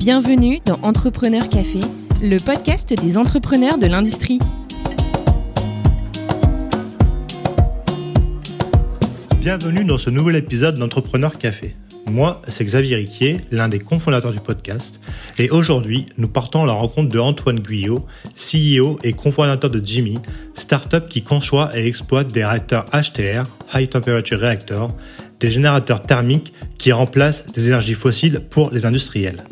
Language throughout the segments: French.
Bienvenue dans Entrepreneur Café, le podcast des entrepreneurs de l'industrie. Bienvenue dans ce nouvel épisode d'Entrepreneur Café. Moi, c'est Xavier Riquier, l'un des cofondateurs du podcast, et aujourd'hui, nous partons à la rencontre de Antoine Guyot, CEO et cofondateur de Jimmy, startup qui conçoit et exploite des réacteurs HTR, High Temperature Reactor, des générateurs thermiques qui remplacent des énergies fossiles pour les industriels.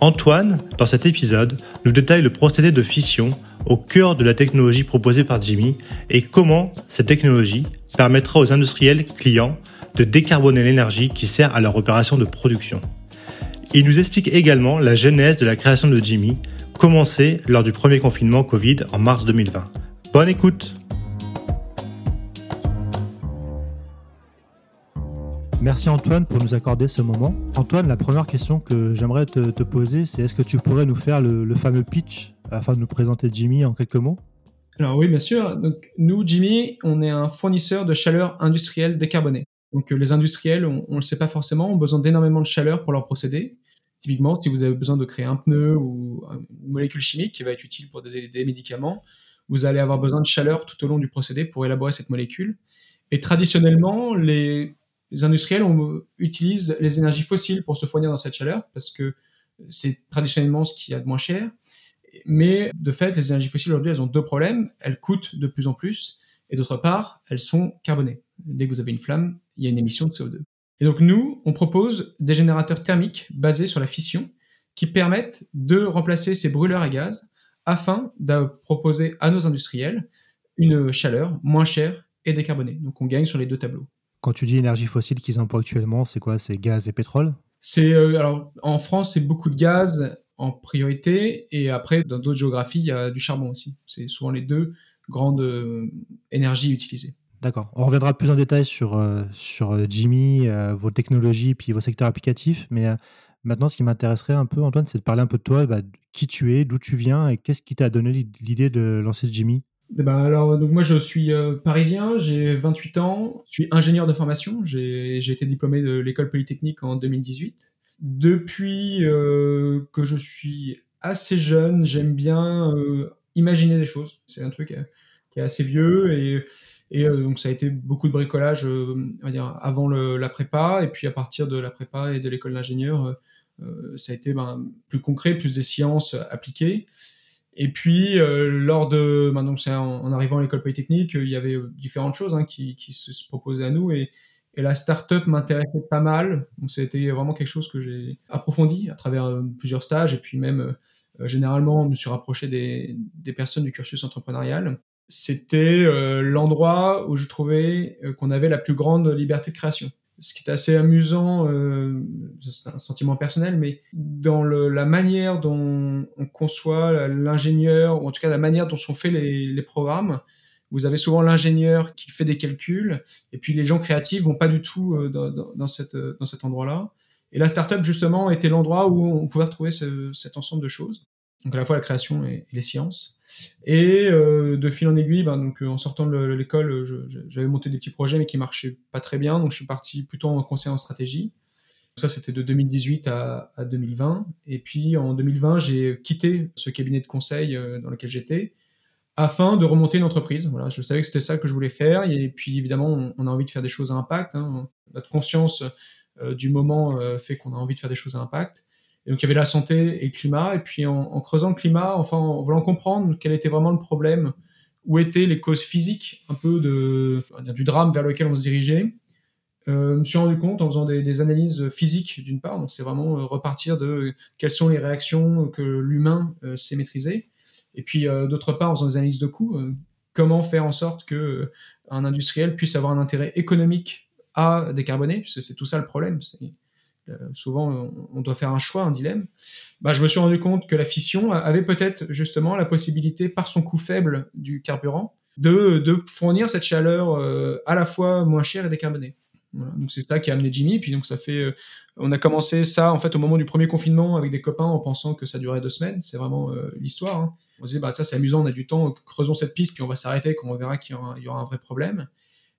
Antoine, dans cet épisode, nous détaille le procédé de fission au cœur de la technologie proposée par Jimmy et comment cette technologie permettra aux industriels clients de décarboner l'énergie qui sert à leur opération de production. Il nous explique également la genèse de la création de Jimmy, commencée lors du premier confinement Covid en mars 2020. Bonne écoute Merci Antoine pour nous accorder ce moment. Antoine, la première question que j'aimerais te, poser, c'est est-ce que tu pourrais nous faire le, fameux pitch afin de nous présenter Jimmy en quelques mots? Alors oui, bien sûr. Donc nous, Jimmy, on est un fournisseur de chaleur industrielle décarbonée. Donc euh, les industriels, on ne le sait pas forcément, ont besoin d'énormément de chaleur pour leur procédé. Typiquement, si vous avez besoin de créer un pneu ou une molécule chimique qui va être utile pour des, médicaments, vous allez avoir besoin de chaleur tout au long du procédé pour élaborer cette molécule. Et traditionnellement, les, industriels utilisent les énergies fossiles pour se fournir dans cette chaleur parce que c'est traditionnellement ce qui a de moins cher. Mais de fait, les énergies fossiles aujourd'hui, elles ont deux problèmes. Elles coûtent de plus en plus et d'autre part, elles sont carbonées. Dès que vous avez une flamme, il y a une émission de CO2. Et donc nous, on propose des générateurs thermiques basés sur la fission qui permettent de remplacer ces brûleurs à gaz afin de proposer à nos industriels une chaleur moins chère et décarbonée. Donc on gagne sur les deux tableaux. Quand tu dis énergie fossile qu'ils emploient actuellement, c'est quoi? C'est gaz et pétrole? C'est euh, alors en France, c'est beaucoup de gaz en priorité et après dans d'autres géographies, il y a du charbon aussi. C'est souvent les deux grandes euh, énergies utilisées. D'accord. On reviendra plus en détail sur, euh, sur Jimmy, vos technologies, puis vos secteurs applicatifs. Mais maintenant, ce qui m'intéresserait un peu, Antoine, c'est de parler un peu de toi, bah, qui tu es, d'où tu viens et qu'est-ce qui t'a donné l'idée de lancer Jimmy? Ben alors, donc moi je suis parisien, j'ai 28 ans, je suis ingénieur de formation, j'ai été diplômé de l'école polytechnique en 2018. Depuis que je suis assez jeune, j'aime bien imaginer des choses. C'est un truc qui est assez vieux et, et euh, donc ça a été beaucoup de bricolage, euh, on va dire avant le, la prépa et puis à partir de la prépa et de l'école d'ingénieur, euh, ça a été ben, plus concret, plus des sciences appliquées. Et puis lors de, ben, donc en, en, arrivant à l'école polytechnique, il y avait différentes choses hein, qui, qui, se proposaient à nous et, et la start-up m'intéressait pas mal. Donc c'était vraiment quelque chose que j'ai approfondi à travers plusieurs stages et puis même généralement je me suis rapproché des, des personnes du cursus entrepreneurial c'était euh, l'endroit où je trouvais euh, qu'on avait la plus grande liberté de création. Ce qui est assez amusant, euh, c'est un sentiment personnel, mais dans le, la manière dont on conçoit l'ingénieur, ou en tout cas la manière dont sont faits les, les programmes, vous avez souvent l'ingénieur qui fait des calculs, et puis les gens créatifs vont pas du tout dans, dans, dans, cette, dans cet endroit-là. Et la startup, justement, était l'endroit où on pouvait retrouver ce, cet ensemble de choses. Donc à la fois la création et les sciences. Et euh, de fil en aiguille, ben, donc, euh, en sortant de l'école, j'avais monté des petits projets mais qui marchaient pas très bien, donc je suis parti plutôt en conseil en stratégie. Ça, c'était de 2018 à, à, 2020. Et puis en 2020, j'ai quitté ce cabinet de conseil euh, dans lequel j'étais afin de remonter une entreprise. Voilà, je savais que c'était ça que je voulais faire. Et puis évidemment, on, a envie de faire des choses à impact. Hein. Notre conscience du moment fait qu'on a envie de faire des choses à impact. Donc il y avait la santé et le climat. Et puis en, creusant le climat, enfin en voulant comprendre quel était vraiment le problème, où étaient les causes physiques un peu de, du drame vers lequel on se dirigeait, euh, je me suis rendu compte en faisant des, analyses physiques d'une part, donc c'est vraiment euh, repartir de quelles sont les réactions que l'humain euh, sait maîtriser, et puis euh, d'autre part en faisant des analyses de coûts, comment faire en sorte que un industriel puisse avoir un intérêt économique à décarboner, puisque c'est tout ça le problème. Souvent on doit faire un choix, un dilemme, bah, je me suis rendu compte que la fission avait peut-être justement la possibilité, par son coût faible du carburant, de, de fournir cette chaleur euh, à la fois moins chère et décarbonée. Donc c'est ça qui a amené Jimmy. Puis donc ça fait, euh, on a commencé ça en fait au moment du premier confinement avec des copains en pensant que ça durait deux semaines. C'est vraiment l'histoire. Hein. On se dit bah ça c'est amusant, on a du temps, creusons cette piste puis on va s'arrêter quand on verra qu'il y, y, aura un vrai problème.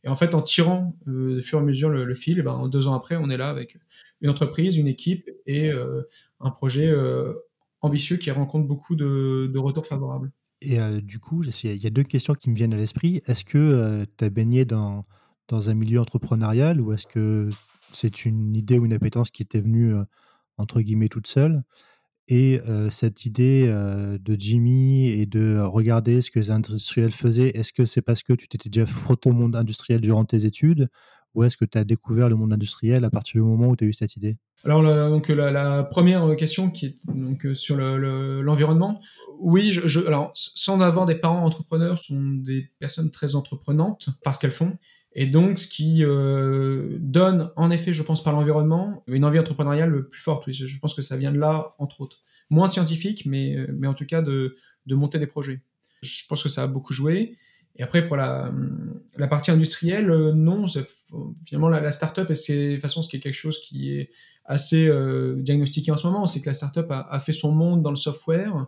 Et en fait en tirant euh, au fur et à mesure le, fil, bah, deux ans après on est là avec une entreprise, une équipe et un projet ambitieux qui rencontre beaucoup de, retours favorables. Et du coup, il y a deux questions qui me viennent à l'esprit. Est-ce que tu as baigné dans, dans un milieu entrepreneurial ou est-ce que c'est une idée ou une appétence qui t'est venue, entre guillemets, toute seule? Et cette idée de Jimmy et de regarder ce que les industriels faisaient, est-ce que c'est parce que tu t'étais déjà frotté au monde industriel durant tes études ou est-ce que tu as découvert le monde industriel à partir du moment où tu as eu cette idée? Alors, la, donc, la, première question qui est donc, sur l'environnement, oui, je, alors, sans avoir des parents entrepreneurs, sont des personnes très entreprenantes parce qu'elles font. Et donc, ce qui euh, donne, en effet, je pense, par l'environnement, une envie entrepreneuriale plus forte. Oui, je, pense que ça vient de là, entre autres. Moins scientifique, mais, mais en tout cas de, de monter des projets. Je pense que ça a beaucoup joué. Et après, pour la, partie industrielle, euh, non. Finalement, la, la start-up, c'est de façon, ce qui est quelque chose qui est assez euh, diagnostiqué en ce moment, c'est que la start-up a, a, fait son monde dans le software,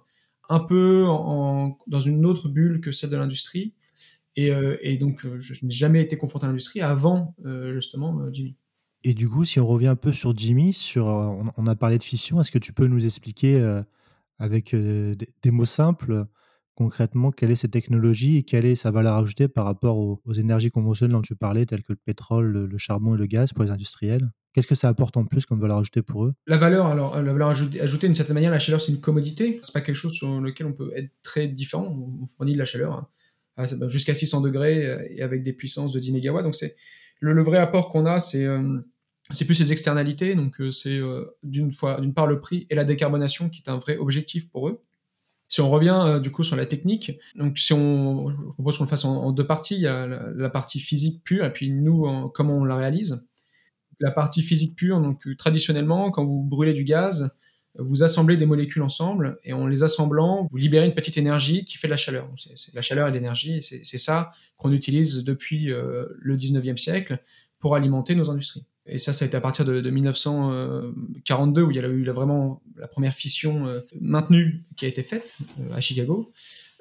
un peu dans une autre bulle que celle de l'industrie. Et, donc, euh, je, n'ai jamais été confronté à l'industrie avant, justement, Jimmy. Et du coup, si on revient un peu sur Jimmy, sur, on, a parlé de fission, est-ce que tu peux nous expliquer avec des, mots simples concrètement quelle est cette technologie et quelle est sa valeur ajoutée par rapport aux, énergies conventionnelles dont tu parlais, telles que le pétrole, le, charbon et le gaz pour les industriels? Qu'est-ce que ça apporte en plus comme valeur ajoutée pour eux? La valeur, alors la valeur ajoutée, d'une certaine manière, la chaleur c'est une commodité. C'est pas quelque chose sur lequel on peut être très différent. On fournit de la chaleur. Hein. Ah, jusqu'à 600 degrés euh, et avec des puissances de 10 MW. Donc c'est le, vrai apport qu'on a, c'est euh, c'est plus les externalités. Donc euh, c'est d'une fois d'une part le prix et la décarbonation qui est un vrai objectif pour eux. Si on revient du coup sur la technique, donc si on je propose qu'on le fasse en, deux parties, il y a la, partie physique pure et puis nous comment on la réalise. La partie physique pure, donc traditionnellement quand vous brûlez du gaz, vous assemblez des molécules ensemble et en les assemblant, vous libérez une petite énergie qui fait de la chaleur. C'est la chaleur et l'énergie, c'est ça qu'on utilise depuis euh, le 19e siècle pour alimenter nos industries. Et ça, ça a été à partir de, 1942 où il y a eu vraiment la première fission euh, maintenue qui a été faite euh, à Chicago.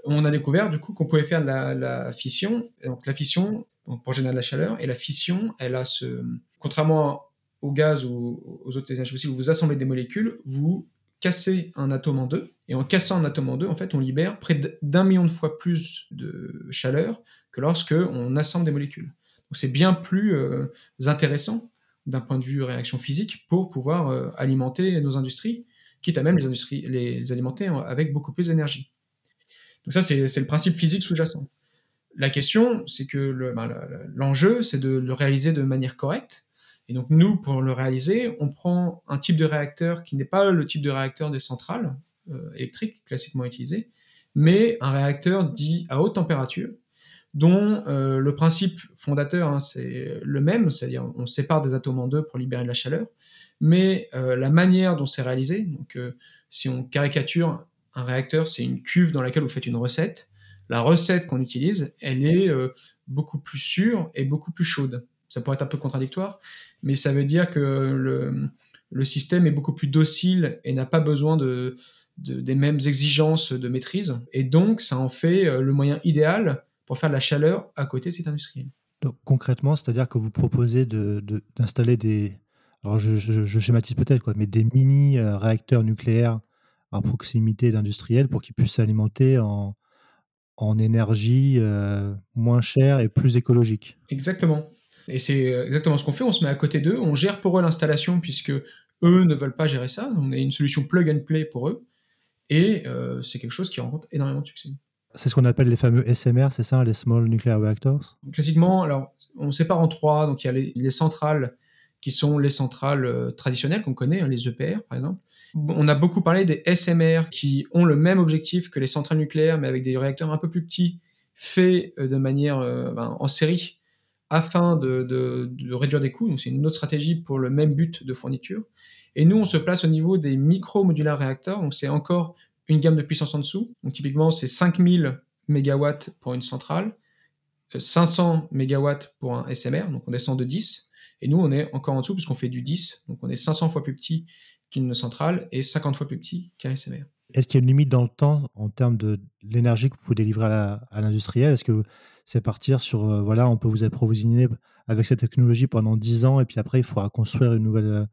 On a découvert du coup qu'on pouvait faire la, fission. Donc la fission pour générer de la chaleur et la fission, elle a ce, contrairement au gaz ou aux autres énergies fossiles, vous assemblez des molécules, vous cassez un atome en deux, et en cassant un atome en deux, en fait, on libère près d'un million de fois plus de chaleur que lorsque on assemble des molécules. Donc c'est bien plus euh, intéressant d'un point de vue réaction physique pour pouvoir euh, alimenter nos industries, quitte à même les industries les, alimenter avec beaucoup plus d'énergie. Donc ça, c'est le principe physique sous-jacent. La question, c'est que ben, l'enjeu, c'est de le réaliser de manière correcte, et donc nous, pour le réaliser, on prend un type de réacteur qui n'est pas le type de réacteur des centrales euh, électriques classiquement utilisées, mais un réacteur dit à haute température, dont euh, le principe fondateur, hein, c'est le même, c'est-à-dire on sépare des atomes en deux pour libérer de la chaleur, mais euh, la manière dont c'est réalisé, donc si on caricature un réacteur, c'est une cuve dans laquelle vous faites une recette. La recette qu'on utilise, elle est beaucoup plus sûre et beaucoup plus chaude. Ça pourrait être un peu contradictoire, mais ça veut dire que le, le système est beaucoup plus docile et n'a pas besoin de, des mêmes exigences de maîtrise. Et donc, ça en fait euh, le moyen idéal pour faire de la chaleur à côté de cet industriel. Donc, concrètement, c'est-à-dire que vous proposez d'installer de, des. Alors, je, je, schématise peut-être, quoi, mais des mini-réacteurs nucléaires à proximité d'industriels pour qu'ils puissent s'alimenter en, en énergie euh, moins chère et plus écologique. Exactement. Et c'est euh, exactement ce qu'on fait, on se met à côté d'eux, on gère pour eux l'installation puisque eux ne veulent pas gérer ça, on est une solution plug and play pour eux, et euh, c'est quelque chose qui rencontre énormément de succès. C'est ce qu'on appelle les fameux SMR, c'est ça, les Small Nuclear Reactors? Classiquement, alors on sépare en trois, donc il y a les, centrales qui sont les centrales euh, traditionnelles qu'on connaît, hein, les EPR par exemple. On a beaucoup parlé des SMR qui ont le même objectif que les centrales nucléaires, mais avec des réacteurs un peu plus petits, faits de manière ben, en série afin de, réduire des coûts. Donc c'est une autre stratégie pour le même but de fourniture. Et nous, on se place au niveau des micro-modulaires réacteurs. Donc c'est encore une gamme de puissance en dessous. Donc typiquement, c'est 5000 MW pour une centrale, 500 euh, MW pour un SMR. Donc on descend de 10. Et nous, on est encore en dessous puisqu'on fait du 10. Donc on est 500 fois plus petit qu'une centrale et 50 fois plus petit qu'un SMR. Est-ce qu'il y a une limite dans le temps en termes de l'énergie que vous pouvez délivrer à l'industriel? Est-ce que c'est partir sur, euh, voilà, on peut vous approvisionner avec cette technologie pendant 10 ans et puis après, il faudra construire une nouvelle,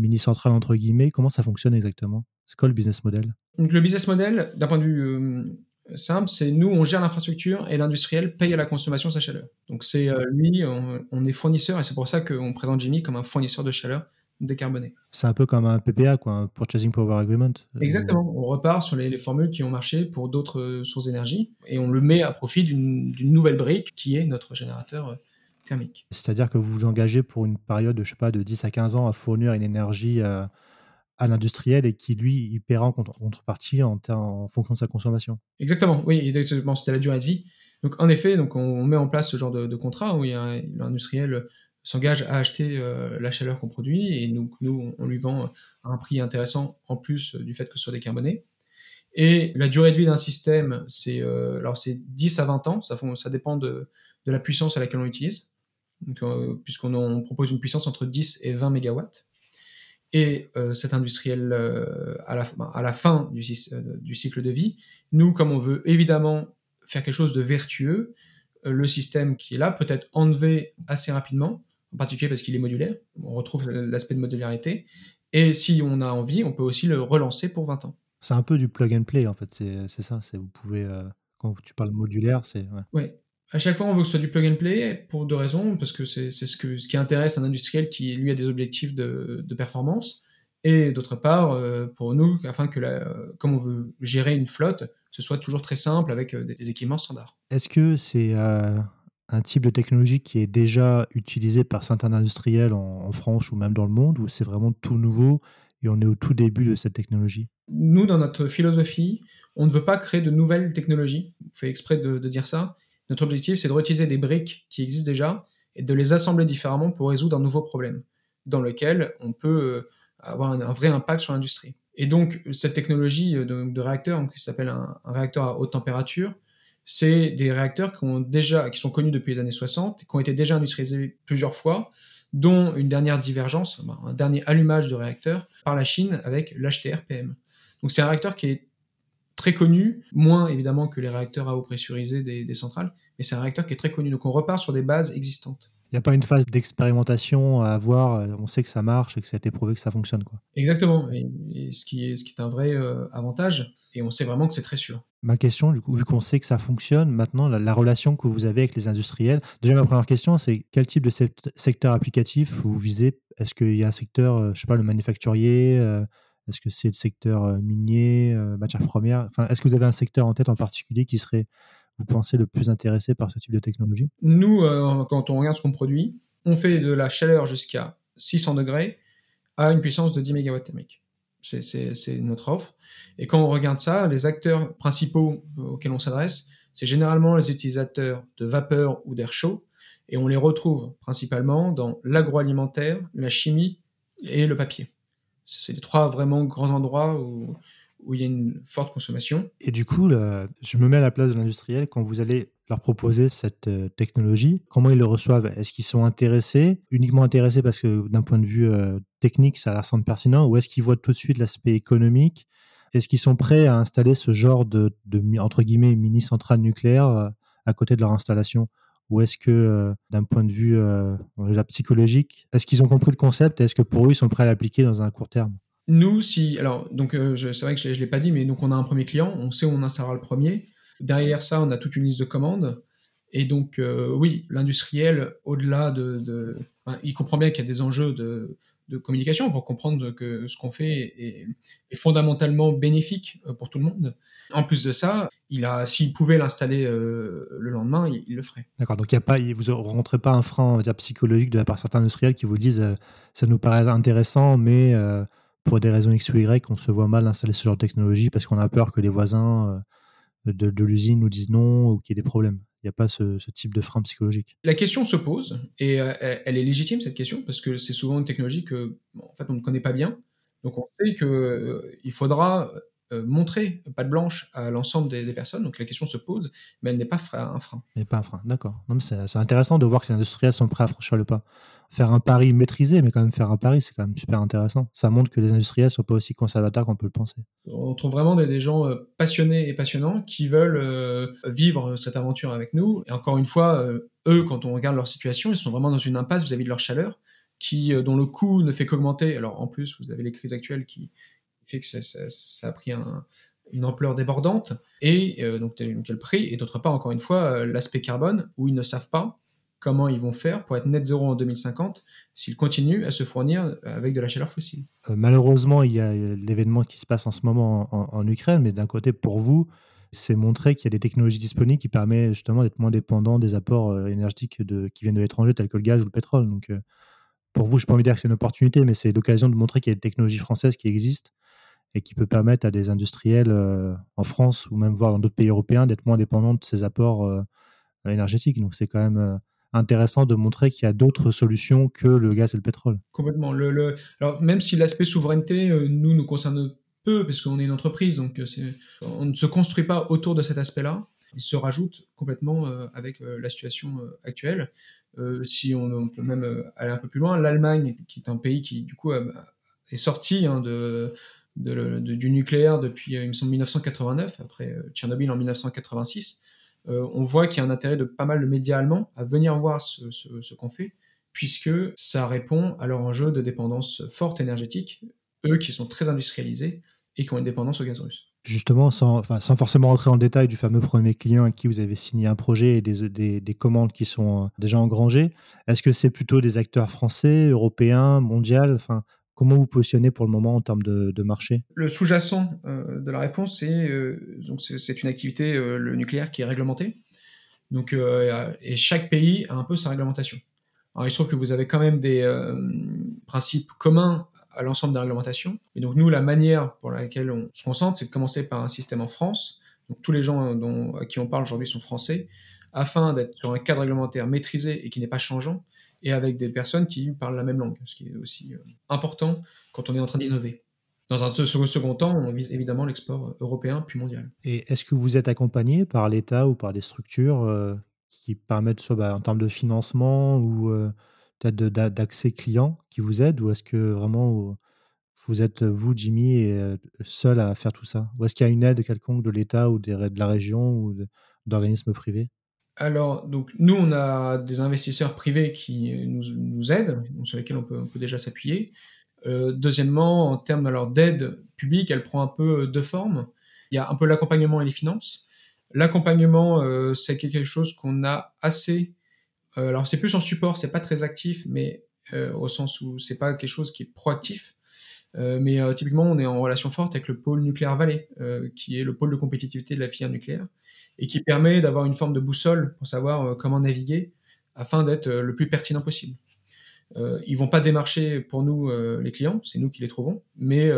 mini-centrale entre guillemets. Comment ça fonctionne exactement? C'est quoi le business model? Donc le business model, d'un point de vue euh, simple, c'est nous, on gère l'infrastructure et l'industriel paye à la consommation sa chaleur. Donc c'est euh, lui, on, on, est fournisseur et c'est pour ça qu'on présente Jimmy comme un fournisseur de chaleur décarboné. C'est un peu comme un PPA, quoi, un Purchasing Power Agreement. Exactement. On repart sur les, les formules qui ont marché pour d'autres sources d'énergie et on le met à profit d'une nouvelle brique qui est notre générateur thermique. C'est-à-dire que vous vous engagez pour une période, je sais pas, de 10 à 15 ans à fournir une énergie à, à l'industriel et qui, lui, il paiera en contrepartie en, en fonction de sa consommation. Exactement, oui, c'était la durée de vie. Donc, en effet, donc on met en place ce genre de, de contrat où l'industriel s'engage à acheter euh, la chaleur qu'on produit et nous, nous, on lui vend à un prix intéressant en plus du fait que ce soit décarboné. Et la durée de vie d'un système, c'est euh, alors c'est 10 à 20 ans, ça, ça dépend de, de, la puissance à laquelle on l'utilise, euh, puisqu'on on propose une puissance entre 10 et 20 mégawatts. Et euh, cet industriel, euh, à, la, à la fin du, euh, du cycle de vie, nous, comme on veut évidemment faire quelque chose de vertueux, le système qui est là peut être enlevé assez rapidement, en particulier parce qu'il est modulaire. On retrouve l'aspect de modularité. Et si on a envie, on peut aussi le relancer pour 20 ans. C'est un peu du plug and play, en fait. C'est ça. Vous pouvez, euh, quand tu parles modulaire, c'est. Ouais. ouais. À chaque fois, on veut que ce soit du plug and play pour deux raisons, parce que c'est ce, que, ce qui intéresse un industriel qui, lui, a des objectifs de, de performance, et d'autre part, euh, pour nous, afin que, la, comme on veut gérer une flotte, ce soit toujours très simple avec des, des équipements standards. Est-ce que c'est euh, un type de technologie qui est déjà utilisé par certains industriels en, en France ou même dans le monde, ou c'est vraiment tout nouveau et on est au tout début de cette technologie? Nous, dans notre philosophie, on ne veut pas créer de nouvelles technologies. On fait exprès de, de dire ça. Notre objectif, c'est de réutiliser des briques qui existent déjà et de les assembler différemment pour résoudre un nouveau problème dans lequel on peut avoir un, vrai impact sur l'industrie. Et donc, cette technologie de, de réacteur, qui s'appelle un, réacteur à haute température, c'est des réacteurs qui, ont déjà, qui sont connus depuis les années 60, qui ont été déjà industrialisés plusieurs fois, dont une dernière divergence, un dernier allumage de réacteur par la Chine avec l'HTR-PM. Donc c'est un réacteur qui est très connu, moins évidemment que les réacteurs à eau pressurisée des, des centrales, mais c'est un réacteur qui est très connu. Donc on repart sur des bases existantes. Il n'y a pas une phase d'expérimentation à avoir, on sait que ça marche et que ça a été prouvé que ça fonctionne. Quoi. Exactement, et, et ce, qui est, ce qui est un vrai euh, avantage, et on sait vraiment que c'est très sûr. Ma question, du coup, vu qu'on sait que ça fonctionne, maintenant, la, la, relation que vous avez avec les industriels, déjà ma première question, c'est quel type de secteur applicatif vous visez? Est-ce qu'il y a un secteur, euh, je sais pas, le manufacturier euh, Est-ce que c'est le secteur euh, minier, euh, matière première Enfin, est-ce que vous avez un secteur en tête en particulier qui serait, vous pensez, le plus intéressé par ce type de technologie? Nous, euh, quand on regarde ce qu'on produit, on fait de la chaleur jusqu'à 600 degrés à une puissance de 10 MW thermique. C'est notre offre. Et quand on regarde ça, les acteurs principaux auxquels on s'adresse, c'est généralement les utilisateurs de vapeur ou d'air chaud, et on les retrouve principalement dans l'agroalimentaire, la chimie et le papier. C'est les trois vraiment grands endroits où, où il y a une forte consommation. Et du coup, je me mets à la place de l'industriel. Quand vous allez leur proposer cette euh, technologie, comment ils le reçoivent? Est-ce qu'ils sont intéressés, uniquement intéressés parce que d'un point de vue euh, technique, ça leur semble pertinent, ou est-ce qu'ils voient tout de suite l'aspect économique? Est-ce qu'ils sont prêts à installer ce genre de, de entre guillemets, mini-centrale nucléaire euh, à côté de leur installation? Ou est-ce que, euh, d'un point de vue euh, psychologique, est-ce qu'ils ont compris le concept est-ce que pour eux, ils sont prêts à l'appliquer dans un court terme? Nous, si. Alors, donc, euh, c'est vrai que je ne l'ai pas dit, mais donc, on a un premier client, on sait où on installera le premier. Derrière ça, on a toute une liste de commandes. Et donc, oui, l'industriel, au-delà de. il comprend bien qu'il y a des enjeux de, de communication pour comprendre que ce qu'on fait est, fondamentalement bénéfique pour tout le monde. En plus de ça, il a, s'il pouvait l'installer euh, le lendemain, il, le ferait. D'accord. Donc il y a pas, vous ne rencontrez pas un frein psychologique de la part de certains industriels qui vous disent euh, ça nous paraît intéressant, mais euh, pour des raisons X ou Y, on se voit mal installer ce genre de technologie parce qu'on a peur que les voisins euh, de, l'usine nous disent non ou qu'il y ait des problèmes. Il n'y a pas ce, ce, type de frein psychologique. La question se pose et euh, elle est légitime cette question parce que c'est souvent une technologie que, en fait, on ne connaît pas bien. Donc on sait qu'il euh, faudra euh, montrer pas de blanche à l'ensemble des, des, personnes. Donc la question se pose, mais elle n'est pas un frein. Elle n'est pas un frein, d'accord. C'est intéressant de voir que les industriels sont prêts à franchir le pas. Faire un pari maîtrisé, mais quand même faire un pari, c'est quand même super intéressant. Ça montre que les industriels ne sont pas aussi conservateurs qu'on peut le penser. On trouve vraiment des, des, gens euh, passionnés et passionnants qui veulent euh, vivre cette aventure avec nous. Et encore une fois, euh, eux, quand on regarde leur situation, ils sont vraiment dans une impasse vis-à-vis -vis de leur chaleur qui, dont le coût ne fait qu'augmenter. Alors en plus, vous avez les crises actuelles qui fait que ça, a pris une ampleur débordante. Et donc, quel prix Et d'autre part, encore une fois, l'aspect carbone, où ils ne savent pas comment ils vont faire pour être net zéro en 2050 s'ils continuent à se fournir avec de la chaleur fossile. Euh, malheureusement, il y a l'événement qui se passe en ce moment en, Ukraine, mais d'un côté, pour vous, c'est montrer qu'il y a des technologies disponibles qui permettent justement d'être moins dépendant des apports euh, énergétiques de, qui viennent de l'étranger, tels que le gaz ou le pétrole. Donc, euh, pour vous, je peux pas envie de dire que c'est une opportunité, mais c'est l'occasion de montrer qu'il y a des technologies françaises qui existent et qui peut permettre à des industriels en France ou même voir dans d'autres pays européens d'être moins dépendants de ces apports énergétiques. Donc, c'est quand même intéressant de montrer qu'il y a d'autres solutions que le gaz et le pétrole. Complètement. Alors, même si l'aspect souveraineté, euh, nous, nous concerne peu, parce qu'on est une entreprise, donc euh, on ne se construit pas autour de cet aspect-là. Il se rajoute complètement euh, avec la situation actuelle. si on, peut même aller un peu plus loin, l'Allemagne, qui est un pays qui, du coup, est sorti hein, de, du nucléaire depuis, il me semble, 1989, après Tchernobyl en 1986, euh, on voit qu'il y a un intérêt de pas mal de médias allemands à venir voir ce, qu'on fait, puisque ça répond à leur enjeu de dépendance forte énergétique, eux qui sont très industrialisés et qui ont une dépendance au gaz russe. Justement, sans, forcément rentrer en détail du fameux premier client à qui vous avez signé un projet et des, commandes qui sont euh, déjà engrangées, est-ce que c'est plutôt des acteurs français, européens, mondiaux enfin, Comment vous positionnez pour le moment en termes de, marché? Le sous-jacent euh, de la réponse, c'est euh, donc c'est une activité euh, le nucléaire qui est réglementée. Donc et chaque pays a un peu sa réglementation. Il se trouve que vous avez quand même des principes communs à l'ensemble des réglementations. Et donc nous, la manière pour laquelle on se concentre, c'est de commencer par un système en France. Donc tous les gens dont, à qui on parle aujourd'hui sont français, afin d'être sur un cadre réglementaire maîtrisé et qui n'est pas changeant et avec des personnes qui parlent la même langue, ce qui est aussi euh, important quand on est en train d'innover. Dans un second temps, on vise évidemment l'export européen puis mondial. Et est-ce que vous êtes accompagné par l'État ou par des structures euh, qui permettent, soit bah, en termes de financement ou euh, peut-être d'accès client, qui vous aident, ou est-ce que vraiment vous êtes, vous, Jimmy, seul à faire tout ça? Ou est-ce qu'il y a une aide quelconque de l'État ou de la région ou d'organismes privés? Alors, donc, nous, on a des investisseurs privés qui nous, aident, sur lesquels on peut, déjà s'appuyer. Euh, deuxièmement, en termes d'aide publique, elle prend un peu deux formes. Il y a un peu l'accompagnement et les finances. L'accompagnement, euh, c'est quelque chose qu'on a assez. Euh, alors, c'est plus en support, c'est pas très actif, mais au sens où c'est pas quelque chose qui est proactif. mais typiquement, on est en relation forte avec le pôle nucléaire Vallée, qui est le pôle de compétitivité de la filière nucléaire et qui permet d'avoir une forme de boussole pour savoir euh, comment naviguer afin d'être euh, le plus pertinent possible. Euh, ils vont pas démarcher pour nous euh, les clients, c'est nous qui les trouvons, mais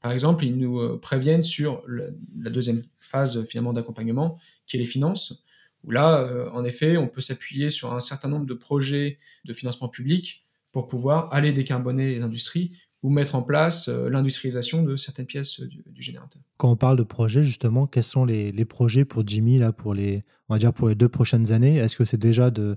par exemple ils nous préviennent sur la deuxième phase finalement d'accompagnement, qui est les finances, où là en effet on peut s'appuyer sur un certain nombre de projets de financement public pour pouvoir aller décarboner les industries ou mettre en place euh, l'industrialisation de certaines pièces du, générateur. Quand on parle de projets, justement, quels sont les, projets pour Jimmy là, pour les, on va dire pour les deux prochaines années? Est-ce que c'est déjà de,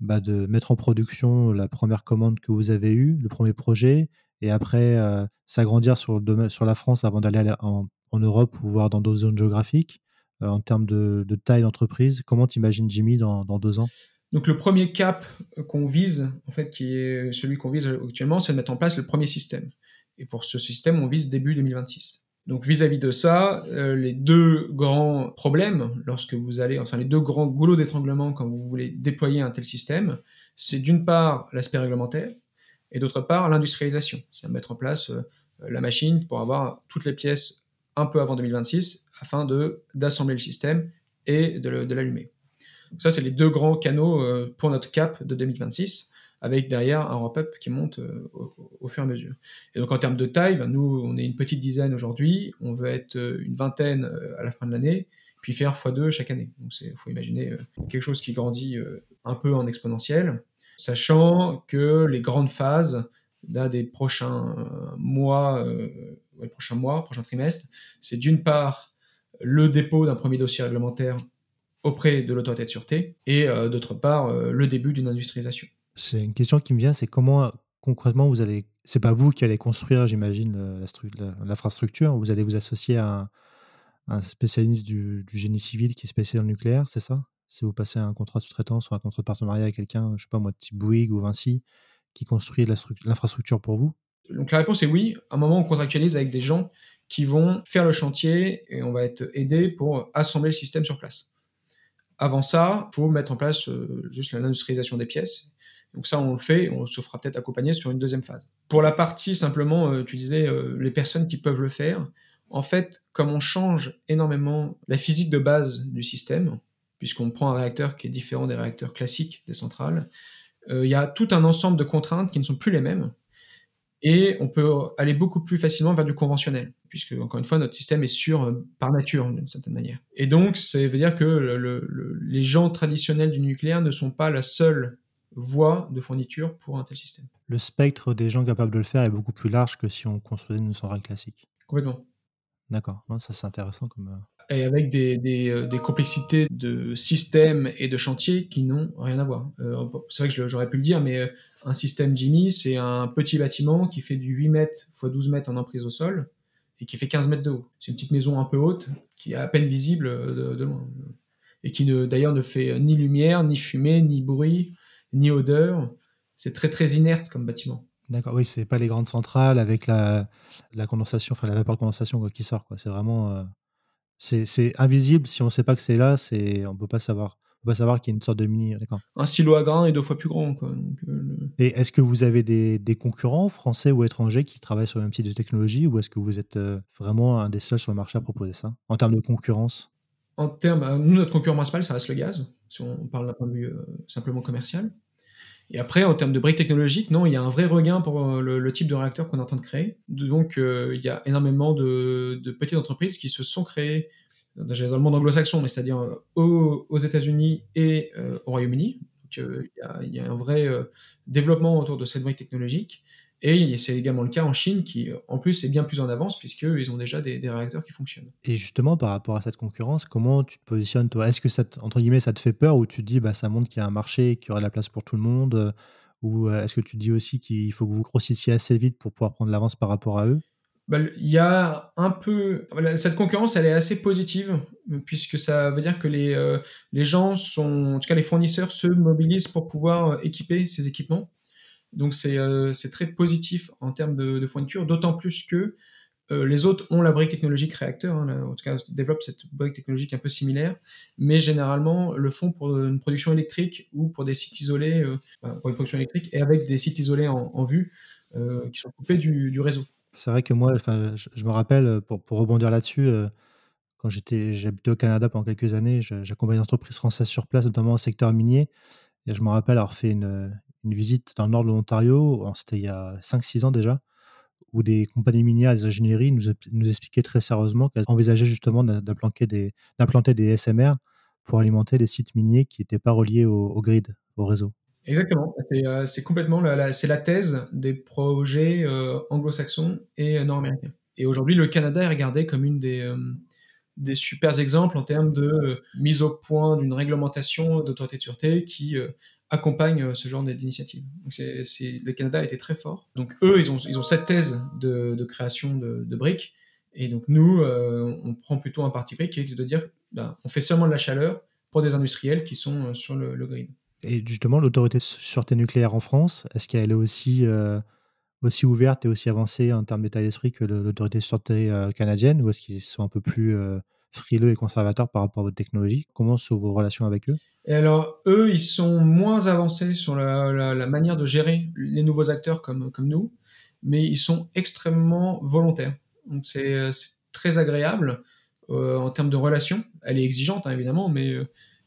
bah, de mettre en production la première commande que vous avez eue, le premier projet, et après euh, s'agrandir sur, sur la France avant d'aller en, Europe ou voir dans d'autres zones géographiques euh, en termes de, taille d'entreprise? Comment t'imagines Jimmy dans, dans deux ans? Donc le premier cap qu'on vise, en fait, qui est celui qu'on vise actuellement, c'est de mettre en place le premier système. Et pour ce système, on vise début 2026. Donc vis-à-vis de ça, euh, les deux grands problèmes lorsque vous allez, enfin les deux grands goulots d'étranglement quand vous voulez déployer un tel système, c'est d'une part l'aspect réglementaire et d'autre part l'industrialisation, c'est-à-dire mettre en place euh, la machine pour avoir toutes les pièces un peu avant 2026 afin d'assembler le système et de l'allumer ça, c'est les deux grands canaux euh, pour notre cap de 2026, avec derrière un ramp-up qui monte euh, au, fur et à mesure. Et donc en termes de taille, ben, nous, on est une petite dizaine aujourd'hui, on veut être euh, une vingtaine à la fin de l'année, puis faire x2 chaque année. Donc il faut imaginer quelque chose qui grandit un peu en exponentiel, sachant que les grandes phases des prochains mois, prochains mois, prochains trimestres, c'est d'une part le dépôt d'un premier dossier réglementaire auprès de l'autorité de sûreté et euh, d'autre part euh, le début d'une industrialisation. C'est une question qui me vient, c'est comment concrètement vous allez, c'est pas vous qui allez construire, j'imagine, l'infrastructure, vous allez vous associer à un, spécialiste du, génie civil qui est spécialisé dans le nucléaire, c'est ça? Si vous passez un contrat de sous-traitance ou un contrat de partenariat avec quelqu'un, je sais pas moi, type Bouygues ou Vinci, qui construit l'infrastructure pour vous? Donc la réponse est oui. À un moment, on contractualise avec des gens qui vont faire le chantier et on va être aidé pour assembler le système sur place. Avant ça, il faut mettre en place euh, juste l'industrialisation des pièces. Donc ça, on le fait, on se fera peut-être accompagner sur une deuxième phase. Pour la partie simplement, euh, tu disais, euh, les personnes qui peuvent le faire, en fait, comme on change énormément la physique de base du système, puisqu'on prend un réacteur qui est différent des réacteurs classiques des centrales, il y a tout un ensemble de contraintes qui ne sont plus les mêmes et on peut aller beaucoup plus facilement vers du conventionnel, puisque encore une fois notre système est sûr euh, par nature d'une certaine manière. Et donc ça veut dire que le, les gens traditionnels du nucléaire ne sont pas la seule voie de fourniture pour un tel système. Le spectre des gens capables de le faire est beaucoup plus large que si on construisait une centrale classique. Complètement. D'accord, ça c'est intéressant comme. Euh, et avec des, des, euh, des, complexités de système et de chantier qui n'ont rien à voir. c'est vrai que j'aurais pu le dire, mais un système Jimmy, c'est un petit bâtiment qui fait du 8 mètres x 12 mètres en emprise au sol et qui fait 15 mètres de haut. C'est une petite maison un peu haute qui est à peine visible de, loin et qui d'ailleurs ne fait ni lumière, ni fumée, ni bruit, ni odeur. C'est très très inerte comme bâtiment. D'accord, oui, c'est pas les grandes centrales avec la, condensation, enfin la vapeur de condensation qui sort. C'est vraiment. Euh, c'est invisible. Si on ne sait pas que c'est là, on ne peut pas savoir va savoir qu'il y a une sorte de mini. Un silo à grains est deux fois plus grand. Quoi. Euh, Et est-ce que vous avez des, concurrents français ou étrangers qui travaillent sur le même type de technologie ou est-ce que vous êtes euh, vraiment un des seuls sur le marché à proposer ça en termes de concurrence? En termes, euh, nous, notre concurrent principal, ça reste le gaz, si on parle d'un point de vue simplement commercial. Et après, en termes de briques technologiques, non, il y a un vrai regain pour le, type de réacteur qu'on est en train de créer. Donc, il y a énormément de, de, petites entreprises qui se sont créées dans le monde anglo-saxon, mais c'est-à-dire euh, aux, États-Unis et euh, au Royaume-Uni. Euh, il y, a un vrai développement autour de cette brique technologique. Et c'est également le cas en Chine, qui en plus est bien plus en avance, puisqu'ils ont déjà des, réacteurs qui fonctionnent. Et justement, par rapport à cette concurrence, comment tu te positionnes, toi? Est-ce que ça, entre guillemets, ça te fait peur ou tu te dis, bah, ça montre qu'il y a un marché, qu'il y aura de la place pour tout le monde? Ou est-ce que tu dis aussi qu'il faut que vous grossissiez assez vite pour pouvoir prendre l'avance par rapport à eux? Bah, il y a un peu cette concurrence elle est assez positive puisque ça veut dire que les euh, les gens sont en tout cas les fournisseurs se mobilisent pour pouvoir euh, équiper ces équipements. Donc c'est euh, très positif en termes de, de fourniture d'autant plus que les autres ont la brique technologique réacteur hein, en tout cas développent cette brique technologique un peu similaire mais généralement le font pour une production électrique ou pour des sites isolés pour une production électrique et avec des sites isolés en, en vue qui sont coupés du, du réseau c'est vrai que moi, enfin, je, me rappelle, euh, pour, pour rebondir là-dessus, euh, quand j'étais, j'habitais au Canada pendant quelques années, j'accompagnais des entreprises françaises sur place, notamment au secteur minier. Et je me rappelle avoir fait une, visite dans le nord de l'Ontario, c'était il y a 5-6 ans déjà, où des compagnies minières, des ingénieries nous, nous expliquaient très sérieusement qu'elles envisageaient justement d'implanter des, des SMR pour alimenter des sites miniers qui n'étaient pas reliés au grid, au réseau. Exactement. C'est euh, complètement la, c'est la thèse des projets euh, anglo-saxons et nord-américains. Et aujourd'hui, le Canada est regardé comme une des, euh, des super exemples en termes de mise au point d'une réglementation d'autorité de sûreté qui accompagne ce genre d'initiative. C'est, le Canada a été très fort. Donc eux, ils ont, ils ont cette thèse de, création de, briques. Et donc nous, on prend plutôt un parti pris qui est de dire, ben, on fait seulement de la chaleur pour des industriels qui sont sur le, le grid. Et justement, l'autorité de sûreté nucléaire en France, est-ce qu'elle est aussi, euh, aussi ouverte et aussi avancée en termes d'état d'esprit que l'autorité de sûreté euh, canadienne ou est-ce qu'ils sont un peu plus euh, frileux et conservateurs par rapport à votre technologie? Comment sont vos relations avec eux? Et alors, eux, ils sont moins avancés sur la, manière de gérer les nouveaux acteurs comme, comme nous, mais ils sont extrêmement volontaires. Donc, c'est très agréable en termes de relations. Elle est exigeante, hein, évidemment, mais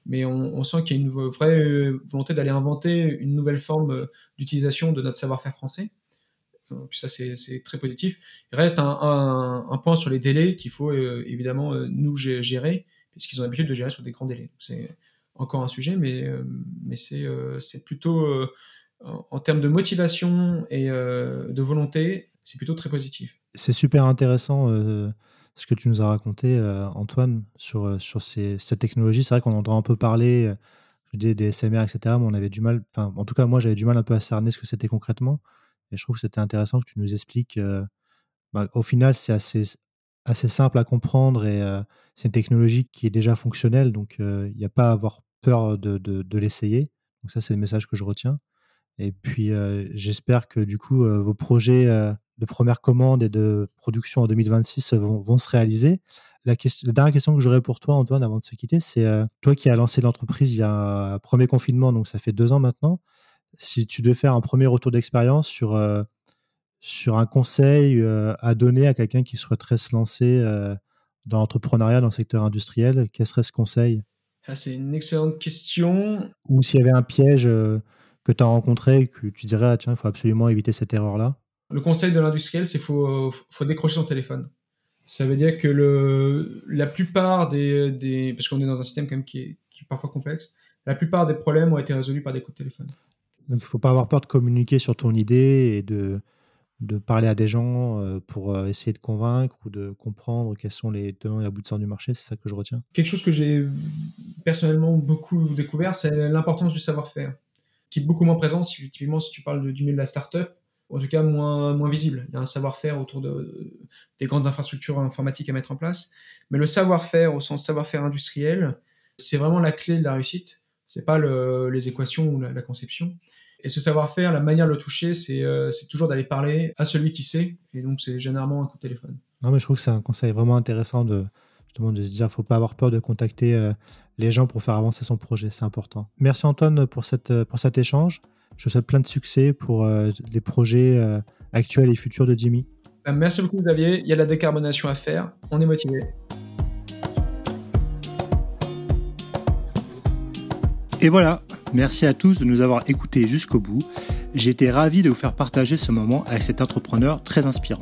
mais on, sent qu'il y a une vraie volonté d'aller inventer une nouvelle forme euh, d'utilisation de notre savoir-faire français. Euh, ça, c'est très positif. Il reste un, point sur les délais qu'il faut euh, évidemment nous gérer, puisqu'ils ont l'habitude de gérer sur des grands délais. C'est encore un sujet, mais c'est plutôt, en termes de motivation et de volonté, c'est plutôt très positif. C'est super intéressant ce que tu nous as raconté, euh, Antoine, sur, euh, sur cette technologie. C'est vrai qu'on entend un peu parler euh, des, des SMR, etc., mais on avait du mal, enfin, en tout cas, moi, j'avais du mal un peu à cerner ce que c'était concrètement. Et je trouve que c'était intéressant que tu nous expliques. Bah, au final, c'est assez, assez simple à comprendre et c'est une technologie qui est déjà fonctionnelle, donc il n'y a pas à avoir peur de, de l'essayer. Donc, ça, c'est le message que je retiens. Et puis, j'espère que du coup, vos projets de première commande et de production en 2026 vont, se réaliser. La, question, dernière question que j'aurais pour toi, Antoine, avant de se quitter, c'est toi qui as lancé l'entreprise il y a un premier confinement, donc ça fait deux ans maintenant. Si tu devais faire un premier retour d'expérience sur, sur un conseil à donner à quelqu'un qui souhaiterait se lancer dans l'entrepreneuriat, dans le secteur industriel, quel serait ce conseil? Ah, C'est une excellente question. Ou s'il y avait un piège que tu as rencontré et que tu dirais, ah, tiens, il faut absolument éviter cette erreur-là? Le conseil de l'industriel, c'est qu'il faut, faut décrocher son téléphone. Ça veut dire que le, la plupart des, des parce qu'on est dans un système quand même qui est, qui est parfois complexe, la plupart des problèmes ont été résolus par des coups de téléphone. Donc il ne faut pas avoir peur de communiquer sur ton idée et de, de parler à des gens euh, pour euh, essayer de convaincre ou de comprendre quels sont les tenants et aboutissants du marché, c'est ça que je retiens. Quelque chose que j'ai personnellement beaucoup découvert, c'est l'importance du savoir-faire qui est beaucoup moins présent, typiquement si tu parles du milieu de la start-up, en tout cas moins, visible. Il y a un savoir-faire autour de, des grandes infrastructures informatiques à mettre en place. Mais le savoir-faire, au sens savoir-faire industriel, c'est vraiment la clé de la réussite. C'est pas le, les équations ou la, conception. Et ce savoir-faire, la manière de le toucher, c'est euh, toujours d'aller parler à celui qui sait. Et donc, c'est généralement un coup de téléphone. Non, mais je trouve que c'est un conseil vraiment intéressant de, justement, de se dire, faut pas avoir peur de contacter euh, les gens pour faire avancer son projet. C'est important. Merci Antoine pour cet échange. Je souhaite plein de succès pour euh, les projets euh, actuels et futurs de Jimmy. Bah, merci beaucoup Xavier. Il y a la décarbonation à faire. On est motivé. Et voilà, merci à tous de nous avoir écoutés jusqu'au bout. J'ai été ravi de vous faire partager ce moment avec cet entrepreneur très inspirant.